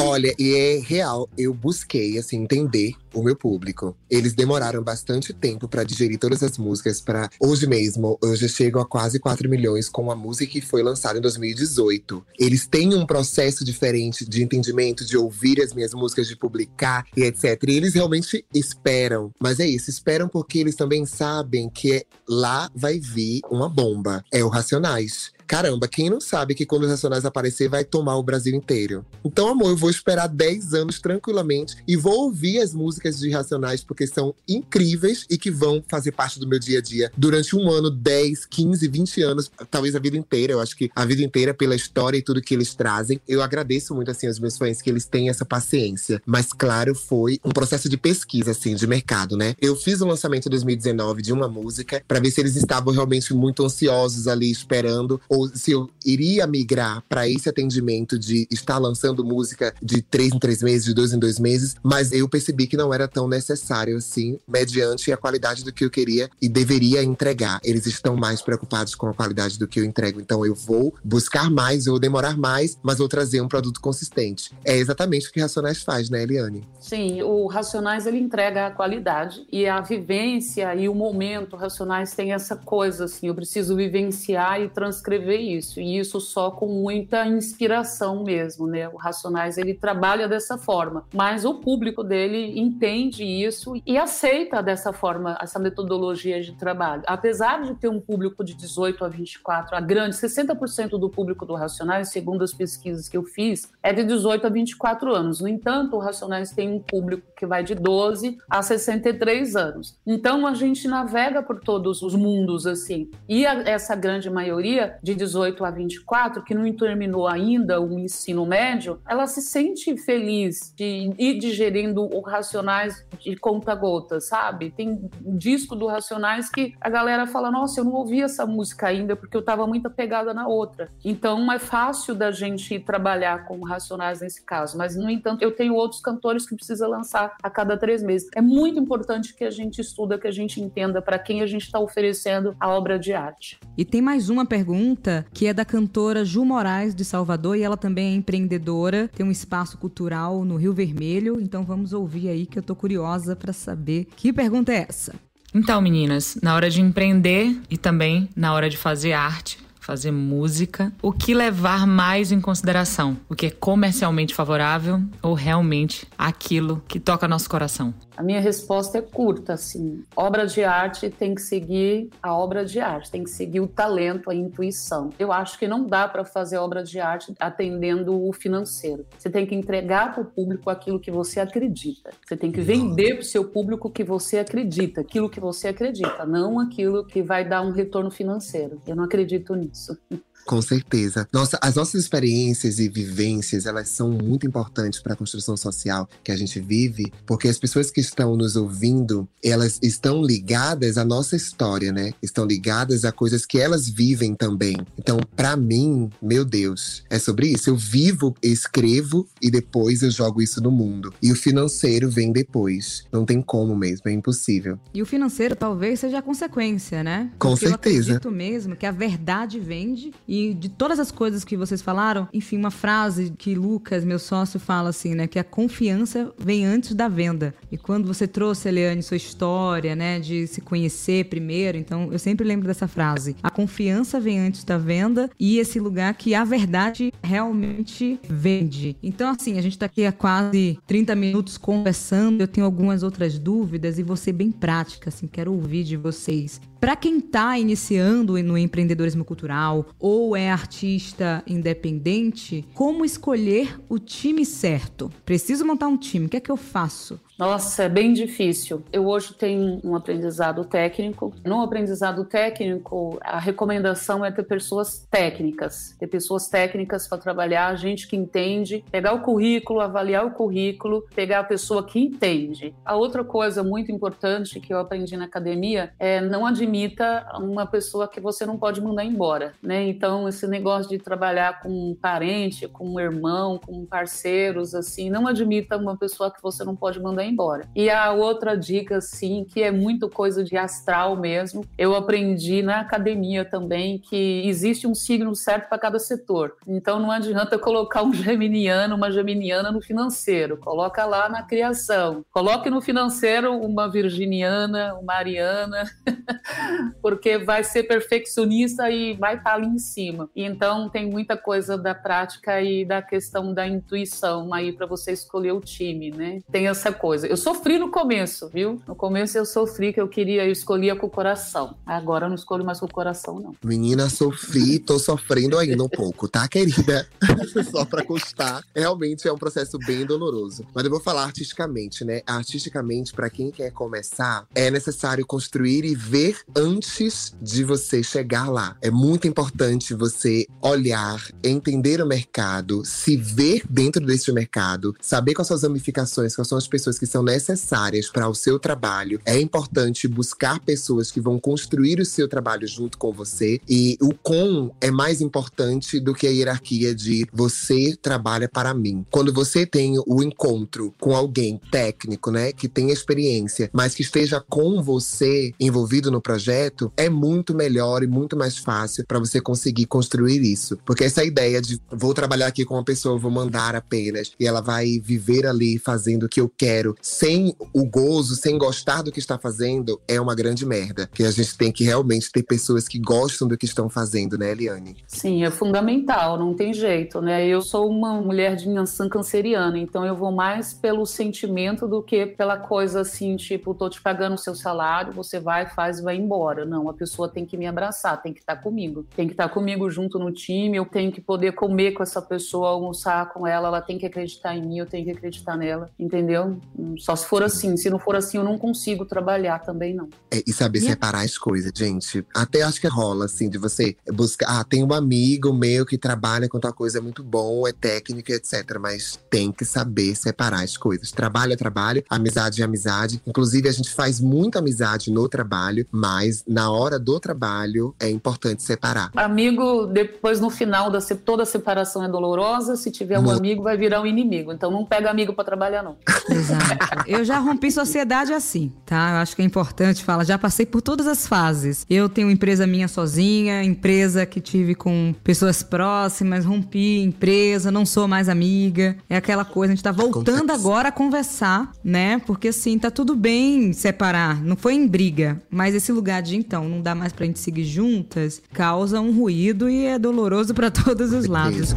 Olha, e é real, eu busquei assim entender o meu público. Eles demoraram bastante tempo para digerir todas as músicas para hoje mesmo, eu já chego a quase 4 milhões com a música que foi lançada em 2018. Eles têm um processo diferente de entendimento, de ouvir as minhas músicas, de publicar e etc. E eles realmente esperam. Mas é isso, esperam porque eles também sabem que lá vai vir uma bomba. É o Racionais. Caramba, quem não sabe que quando os Racionais aparecer, vai tomar o Brasil inteiro? Então, amor, eu vou esperar 10 anos tranquilamente e vou ouvir as músicas de Racionais, porque são incríveis e que vão fazer parte do meu dia a dia durante um ano, 10, 15, 20 anos, talvez a vida inteira. Eu acho que a vida inteira, pela história e tudo que eles trazem. Eu agradeço muito, assim, aos meus fãs que eles têm essa paciência. Mas, claro, foi um processo de pesquisa, assim, de mercado, né? Eu fiz o um lançamento em 2019 de uma música para ver se eles estavam realmente muito ansiosos ali, esperando ou se eu iria migrar para esse atendimento de estar lançando música de três em três meses, de dois em dois meses, mas eu percebi que não era tão necessário assim, mediante a qualidade do que eu queria e deveria entregar. Eles estão mais preocupados com a qualidade do que eu entrego, então eu vou buscar mais, eu vou demorar mais, mas vou trazer um produto consistente. É exatamente o que Racionais faz, né, Eliane? Sim, o Racionais ele entrega a qualidade e a vivência e o momento. Racionais tem essa coisa assim, eu preciso vivenciar e transcrever ver isso, e isso só com muita inspiração mesmo, né? O Racionais ele trabalha dessa forma, mas o público dele entende isso e aceita dessa forma essa metodologia de trabalho. Apesar de ter um público de 18 a 24, a grande 60% do público do Racionais, segundo as pesquisas que eu fiz, é de 18 a 24 anos. No entanto, o Racionais tem um público que vai de 12 a 63 anos. Então a gente navega por todos os mundos assim. E a, essa grande maioria de 18 a 24, que não terminou ainda o ensino médio, ela se sente feliz de ir digerindo o Racionais de conta-gotas, sabe? Tem um disco do Racionais que a galera fala: Nossa, eu não ouvi essa música ainda porque eu estava muito apegada na outra. Então é fácil da gente trabalhar com Racionais nesse caso, mas no entanto, eu tenho outros cantores que precisa lançar a cada três meses. É muito importante que a gente estuda, que a gente entenda para quem a gente está oferecendo a obra de arte. E tem mais uma pergunta que é da cantora Ju Moraes de Salvador e ela também é empreendedora, tem um espaço cultural no Rio Vermelho. Então vamos ouvir aí que eu tô curiosa para saber que pergunta é essa. Então, meninas, na hora de empreender e também na hora de fazer arte, fazer música, o que levar mais em consideração? O que é comercialmente favorável ou realmente aquilo que toca nosso coração? A minha resposta é curta, assim. Obra de arte tem que seguir a obra de arte, tem que seguir o talento, a intuição. Eu acho que não dá para fazer obra de arte atendendo o financeiro. Você tem que entregar para o público aquilo que você acredita. Você tem que vender para o seu público que você acredita, aquilo que você acredita, não aquilo que vai dar um retorno financeiro. Eu não acredito nisso. Com certeza. Nossa, as nossas experiências e vivências, elas são muito importantes para a construção social que a gente vive, porque as pessoas que estão nos ouvindo, elas estão ligadas à nossa história, né? Estão ligadas a coisas que elas vivem também. Então, para mim, meu Deus, é sobre isso. Eu vivo, escrevo e depois eu jogo isso no mundo. E o financeiro vem depois. Não tem como mesmo, é impossível. E o financeiro talvez seja a consequência, né? Com Porque certeza. Eu acredito mesmo que a verdade vende e e de todas as coisas que vocês falaram, enfim, uma frase que Lucas, meu sócio, fala assim, né? Que a confiança vem antes da venda. E quando você trouxe, Eliane, sua história, né? De se conhecer primeiro, então eu sempre lembro dessa frase. A confiança vem antes da venda e esse lugar que a verdade realmente vende. Então, assim, a gente tá aqui há quase 30 minutos conversando. Eu tenho algumas outras dúvidas e ser bem prática, assim, quero ouvir de vocês Para quem está iniciando no empreendedorismo cultural ou é artista independente, como escolher o time certo? Preciso montar um time, o que é que eu faço? Nossa, é bem difícil. Eu hoje tenho um aprendizado técnico. No aprendizado técnico, a recomendação é ter pessoas técnicas, ter pessoas técnicas para trabalhar, gente que entende, pegar o currículo, avaliar o currículo, pegar a pessoa que entende. A outra coisa muito importante que eu aprendi na academia é não admita uma pessoa que você não pode mandar embora, né? Então, esse negócio de trabalhar com um parente, com um irmão, com parceiros assim, não admita uma pessoa que você não pode mandar embora. E a outra dica, assim, que é muito coisa de astral mesmo, eu aprendi na academia também que existe um signo certo para cada setor. Então não adianta colocar um geminiano, uma geminiana no financeiro, coloca lá na criação. Coloque no financeiro uma virginiana, uma ariana, porque vai ser perfeccionista e vai estar tá ali em cima. Então tem muita coisa da prática e da questão da intuição aí para você escolher o time, né? Tem essa coisa coisa. Eu sofri no começo, viu? No começo eu sofri que eu queria, eu escolhia com o coração. Agora eu não escolho mais com o coração, não. Menina, sofri, tô sofrendo ainda um pouco, tá, querida? Só pra constar. Realmente é um processo bem doloroso. Mas eu vou falar artisticamente, né? Artisticamente, para quem quer começar, é necessário construir e ver antes de você chegar lá. É muito importante você olhar, entender o mercado, se ver dentro desse mercado, saber quais são as ramificações, quais são as pessoas que que são necessárias para o seu trabalho. É importante buscar pessoas que vão construir o seu trabalho junto com você. E o com é mais importante do que a hierarquia de você trabalha para mim. Quando você tem o encontro com alguém técnico, né, que tem experiência, mas que esteja com você envolvido no projeto, é muito melhor e muito mais fácil para você conseguir construir isso. Porque essa ideia de vou trabalhar aqui com uma pessoa, vou mandar apenas e ela vai viver ali fazendo o que eu quero sem o gozo, sem gostar do que está fazendo, é uma grande merda. Que a gente tem que realmente ter pessoas que gostam do que estão fazendo, né, Eliane? Sim, é fundamental, não tem jeito, né? Eu sou uma mulher de Yansan canceriana, então eu vou mais pelo sentimento do que pela coisa assim, tipo, tô te pagando o seu salário, você vai, faz e vai embora. Não, a pessoa tem que me abraçar, tem que estar comigo. Tem que estar comigo junto no time, eu tenho que poder comer com essa pessoa, almoçar com ela, ela tem que acreditar em mim, eu tenho que acreditar nela, entendeu? Só se for assim. Se não for assim, eu não consigo trabalhar também, não. É, e saber e separar as coisas, gente. Até acho que rola, assim, de você buscar. Ah, tem um amigo meu que trabalha com tal coisa, é muito bom, é técnico, etc. Mas tem que saber separar as coisas. Trabalho é trabalho, amizade é amizade. Inclusive, a gente faz muita amizade no trabalho, mas na hora do trabalho é importante separar. Amigo, depois no final da toda a separação é dolorosa. Se tiver um amigo, vai virar um inimigo. Então não pega amigo para trabalhar, não. Exato. Eu já rompi sociedade assim, tá? Eu acho que é importante falar. Já passei por todas as fases. Eu tenho empresa minha sozinha, empresa que tive com pessoas próximas, rompi empresa, não sou mais amiga. É aquela coisa, a gente tá voltando agora a conversar, né? Porque assim, tá tudo bem separar. Não foi em briga. Mas esse lugar de então, não dá mais pra gente seguir juntas, causa um ruído e é doloroso para todos os lados.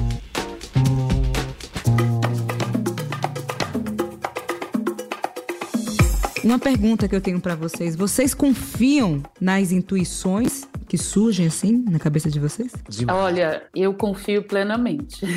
Uma pergunta que eu tenho para vocês: vocês confiam nas intuições que surgem assim na cabeça de vocês? Olha, eu confio plenamente.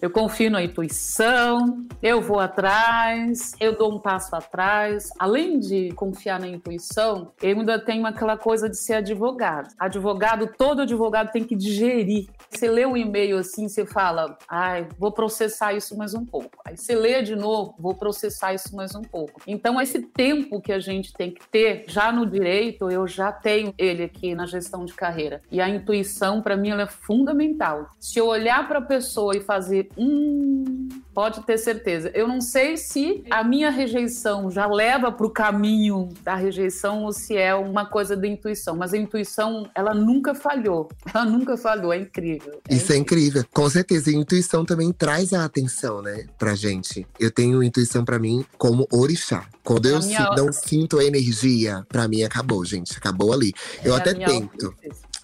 Eu confio na intuição, eu vou atrás, eu dou um passo atrás. Além de confiar na intuição, eu ainda tenho aquela coisa de ser advogado. Advogado, todo advogado tem que digerir. Você lê um e-mail assim, você fala, ai, vou processar isso mais um pouco. Aí você lê de novo, vou processar isso mais um pouco. Então, esse tempo que a gente tem que ter, já no direito, eu já tenho ele aqui na gestão gestão de carreira. E a intuição, para mim, ela é fundamental. Se eu olhar para a pessoa e fazer, hum, pode ter certeza. Eu não sei se a minha rejeição já leva para o caminho da rejeição ou se é uma coisa da intuição. Mas a intuição, ela nunca falhou. Ela nunca falhou. É incrível. É Isso incrível. é incrível. Com certeza. E a intuição também traz a atenção, né, pra gente. Eu tenho intuição para mim como orixá. Quando eu minha... não sinto energia, para mim acabou, gente. Acabou ali. É eu até tento.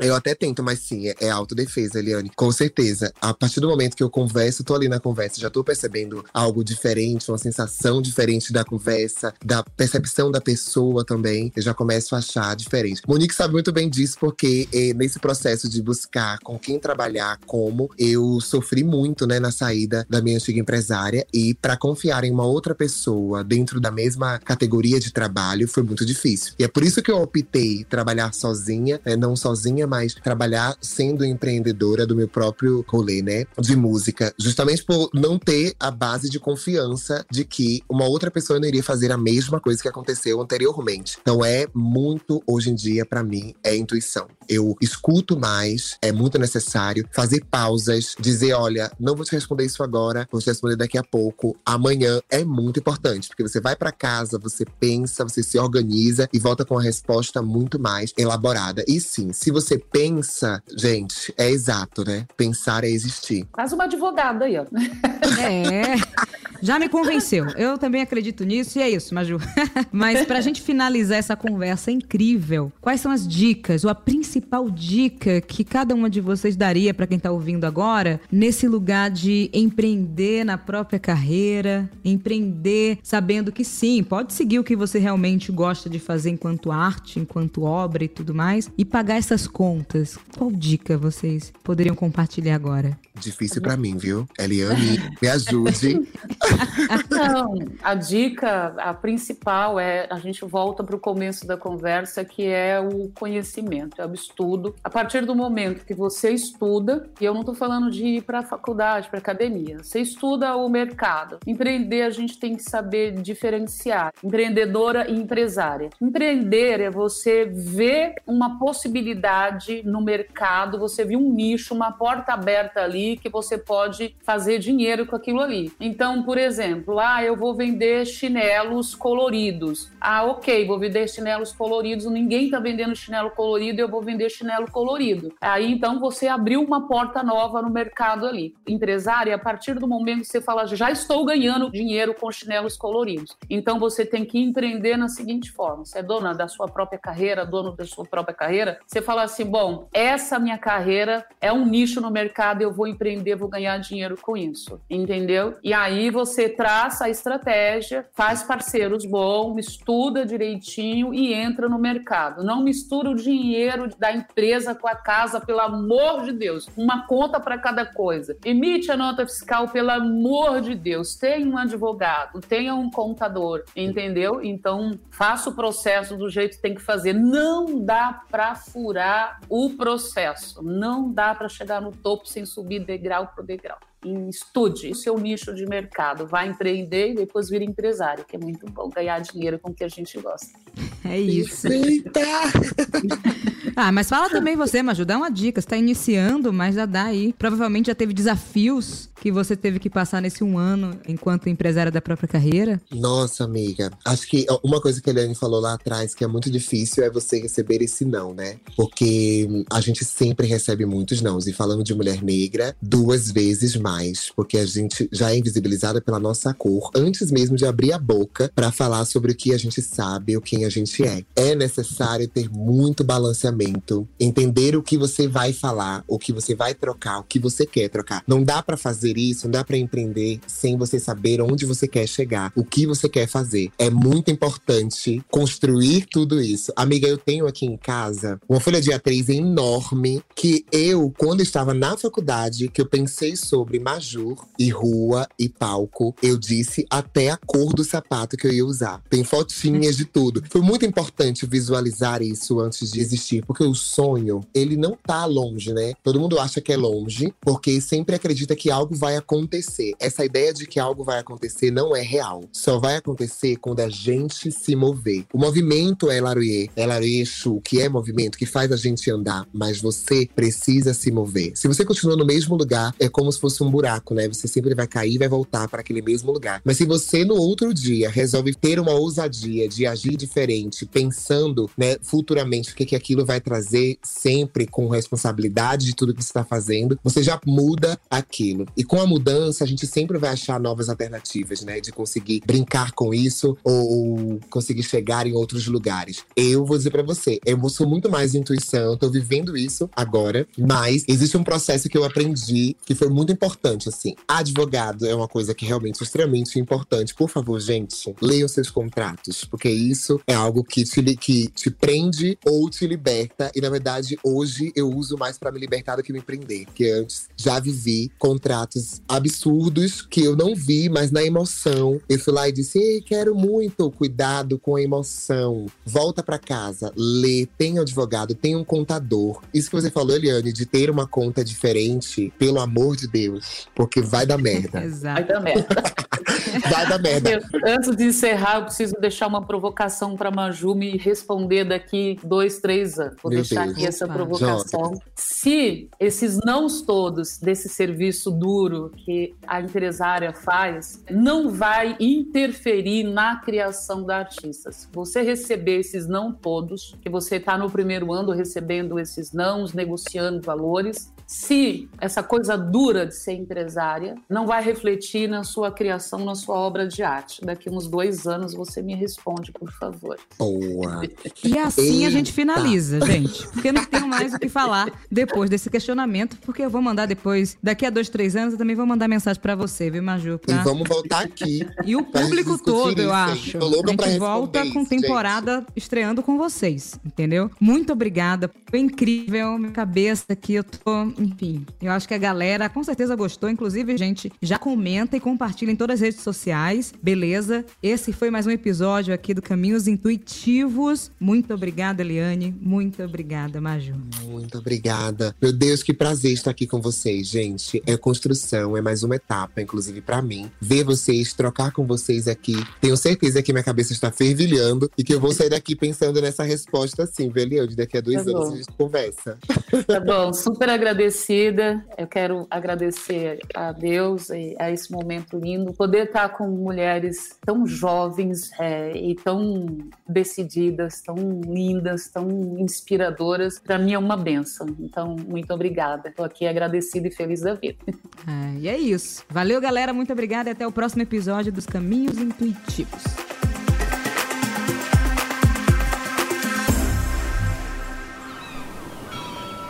Eu até tento, mas sim, é, é autodefesa, Eliane. Com certeza. A partir do momento que eu converso, tô ali na conversa, já tô percebendo algo diferente, uma sensação diferente da conversa, da percepção da pessoa também. Eu já começo a achar diferente. Monique sabe muito bem disso, porque eh, nesse processo de buscar com quem trabalhar, como, eu sofri muito, né, na saída da minha antiga empresária. E para confiar em uma outra pessoa dentro da mesma categoria de trabalho foi muito difícil. E é por isso que eu optei trabalhar sozinha, né, não sozinha, mas trabalhar sendo empreendedora do meu próprio rolê, né, de música, justamente por não ter a base de confiança de que uma outra pessoa não iria fazer a mesma coisa que aconteceu anteriormente. Então é muito hoje em dia para mim é intuição. Eu escuto mais, é muito necessário fazer pausas, dizer, olha, não vou te responder isso agora, vou te responder daqui a pouco. Amanhã é muito importante, porque você vai para casa, você pensa, você se organiza e volta com a resposta muito mais elaborada. E sim, se você pensa, gente, é exato, né? Pensar é existir. Quase uma advogada aí, ó. É. Já me convenceu. Eu também acredito nisso e é isso, Maju. Mas pra gente finalizar essa conversa incrível, quais são as dicas ou a principal dica que cada uma de vocês daria para quem tá ouvindo agora nesse lugar de empreender na própria carreira, empreender sabendo que sim, pode seguir o que você realmente gosta de fazer enquanto arte, enquanto obra e tudo mais e pagar essas contas. Qual dica vocês poderiam compartilhar agora? Difícil para mim, viu? Eliane, me ajude. Não, a dica, a principal é a gente volta para o começo da conversa, que é o conhecimento, é o estudo. A partir do momento que você estuda, e eu não estou falando de ir para a faculdade, para academia, você estuda o mercado. Empreender, a gente tem que saber diferenciar empreendedora e empresária. Empreender é você ver uma possibilidade no mercado, você viu um nicho, uma porta aberta ali que você pode fazer dinheiro com aquilo ali. Então, por exemplo, ah, eu vou vender chinelos coloridos. Ah, ok, vou vender chinelos coloridos. Ninguém está vendendo chinelo colorido, eu vou vender chinelo colorido. Aí então você abriu uma porta nova no mercado ali. Empresária, a partir do momento que você fala, já estou ganhando dinheiro com chinelos coloridos. Então você tem que empreender na seguinte forma: você é dona da sua própria carreira, dono da sua própria carreira, você fala assim: bom, essa minha carreira é um nicho no mercado, eu vou empreender, vou ganhar dinheiro com isso. Entendeu? E aí você traça a estratégia, faz parceiros bons, estuda direitinho e entra no mercado. Não mistura o dinheiro da empresa com a casa, pelo amor de Deus. Uma conta para cada coisa. Emite a nota fiscal, pelo amor de Deus. Tenha um advogado, tenha um contador, entendeu? Então, faça o processo do jeito que tem que fazer. Não dá para furar o processo. Não dá para chegar no topo sem subir degrau por degrau estude o seu nicho de mercado, vá empreender e depois vira empresário, que é muito bom ganhar dinheiro com o que a gente gosta. É isso. ah, mas fala também você, Maju, dá uma dica. Você está iniciando, mas já dá aí. Provavelmente já teve desafios que você teve que passar nesse um ano enquanto empresária da própria carreira. Nossa, amiga. Acho que uma coisa que a Eliane falou lá atrás que é muito difícil é você receber esse não, né? Porque a gente sempre recebe muitos nãos. E falando de mulher negra, duas vezes mais. Porque a gente já é invisibilizada pela nossa cor antes mesmo de abrir a boca para falar sobre o que a gente sabe, o quem a gente é. É necessário ter muito balanceamento, entender o que você vai falar, o que você vai trocar, o que você quer trocar. Não dá para fazer isso, não dá para empreender sem você saber onde você quer chegar, o que você quer fazer. É muito importante construir tudo isso. Amiga, eu tenho aqui em casa uma folha de A3 enorme que eu, quando estava na faculdade, que eu pensei sobre majur e rua e palco, eu disse até a cor do sapato que eu ia usar. Tem fotinhas de tudo. Foi muito importante visualizar isso antes de existir, porque o sonho, ele não tá longe, né? Todo mundo acha que é longe, porque sempre acredita que algo vai acontecer. Essa ideia de que algo vai acontecer não é real. Só vai acontecer quando a gente se mover. O movimento é Larouye, é Larouye Exu, que é movimento, que faz a gente andar, mas você precisa se mover. Se você continua no mesmo lugar, é como se fosse um buraco, né? Você sempre vai cair e vai voltar para aquele mesmo lugar. Mas se você no outro dia resolve ter uma ousadia de agir diferente, pensando, né, futuramente o que, que aquilo vai trazer, sempre com responsabilidade de tudo que você está fazendo, você já muda aquilo. E com a mudança, a gente sempre vai achar novas alternativas, né? De conseguir brincar com isso ou conseguir chegar em outros lugares. Eu vou dizer para você, eu sou muito mais intuição, tô vivendo isso agora, mas existe um processo que eu aprendi que foi muito importante, assim. Advogado é uma coisa que realmente é extremamente importante. Por favor, gente, leiam seus contratos, porque isso é algo que te, que te prende ou te liberta. E na verdade, hoje eu uso mais para me libertar do que me prender, porque antes já vivi contratos absurdos que eu não vi, mas na emoção eu fui lá e disse: Ei, quero muito cuidado com a emoção. Volta para casa, lê, tem advogado, tem um contador. Isso que você falou, Eliane, de ter uma conta diferente, pelo amor de Deus, porque vai dar merda. Exato. Vai dar merda. vai dar merda. Antes de encerrar, eu preciso deixar uma provocação para Maju me responder daqui dois, três anos. Vou Meu deixar Deus. aqui essa provocação. Se esses nãos todos desse serviço duro que a empresária faz, não vai interferir na criação da artista. Se você receber esses não todos, que você está no primeiro ano recebendo esses nãos, negociando valores, se essa coisa dura de ser empresária não vai refletir na sua criação, na sua obra de arte. Daqui uns dois anos você me responde, por favor. Boa. E assim Eita. a gente finaliza, gente. Porque não tenho mais o que falar depois desse questionamento, porque eu vou mandar depois, daqui a dois, três anos, eu também vou mandar mensagem para você, viu, Maju? Pra... E vamos voltar aqui. E o público todo, eu acho. A gente volta com temporada gente. estreando com vocês, entendeu? Muito obrigada. Foi incrível. Minha cabeça aqui, eu tô enfim, eu acho que a galera com certeza gostou. Inclusive, gente, já comenta e compartilha em todas as redes sociais. Beleza? Esse foi mais um episódio aqui do Caminhos Intuitivos. Muito obrigada, Eliane. Muito obrigada, Maju. Muito obrigada. Meu Deus, que prazer estar aqui com vocês, gente. É construção, é mais uma etapa, inclusive para mim. Ver vocês, trocar com vocês aqui. Tenho certeza que minha cabeça está fervilhando e que eu vou sair daqui pensando nessa resposta assim, viu, Eliane? Daqui a dois tá anos a gente conversa. Tá bom, super agradeço agradecida. Eu quero agradecer a Deus e a esse momento lindo. Poder estar com mulheres tão jovens é, e tão decididas, tão lindas, tão inspiradoras, para mim é uma benção. Então, muito obrigada. Estou aqui agradecida e feliz da vida. É, e é isso. Valeu, galera. Muito obrigada e até o próximo episódio dos Caminhos Intuitivos.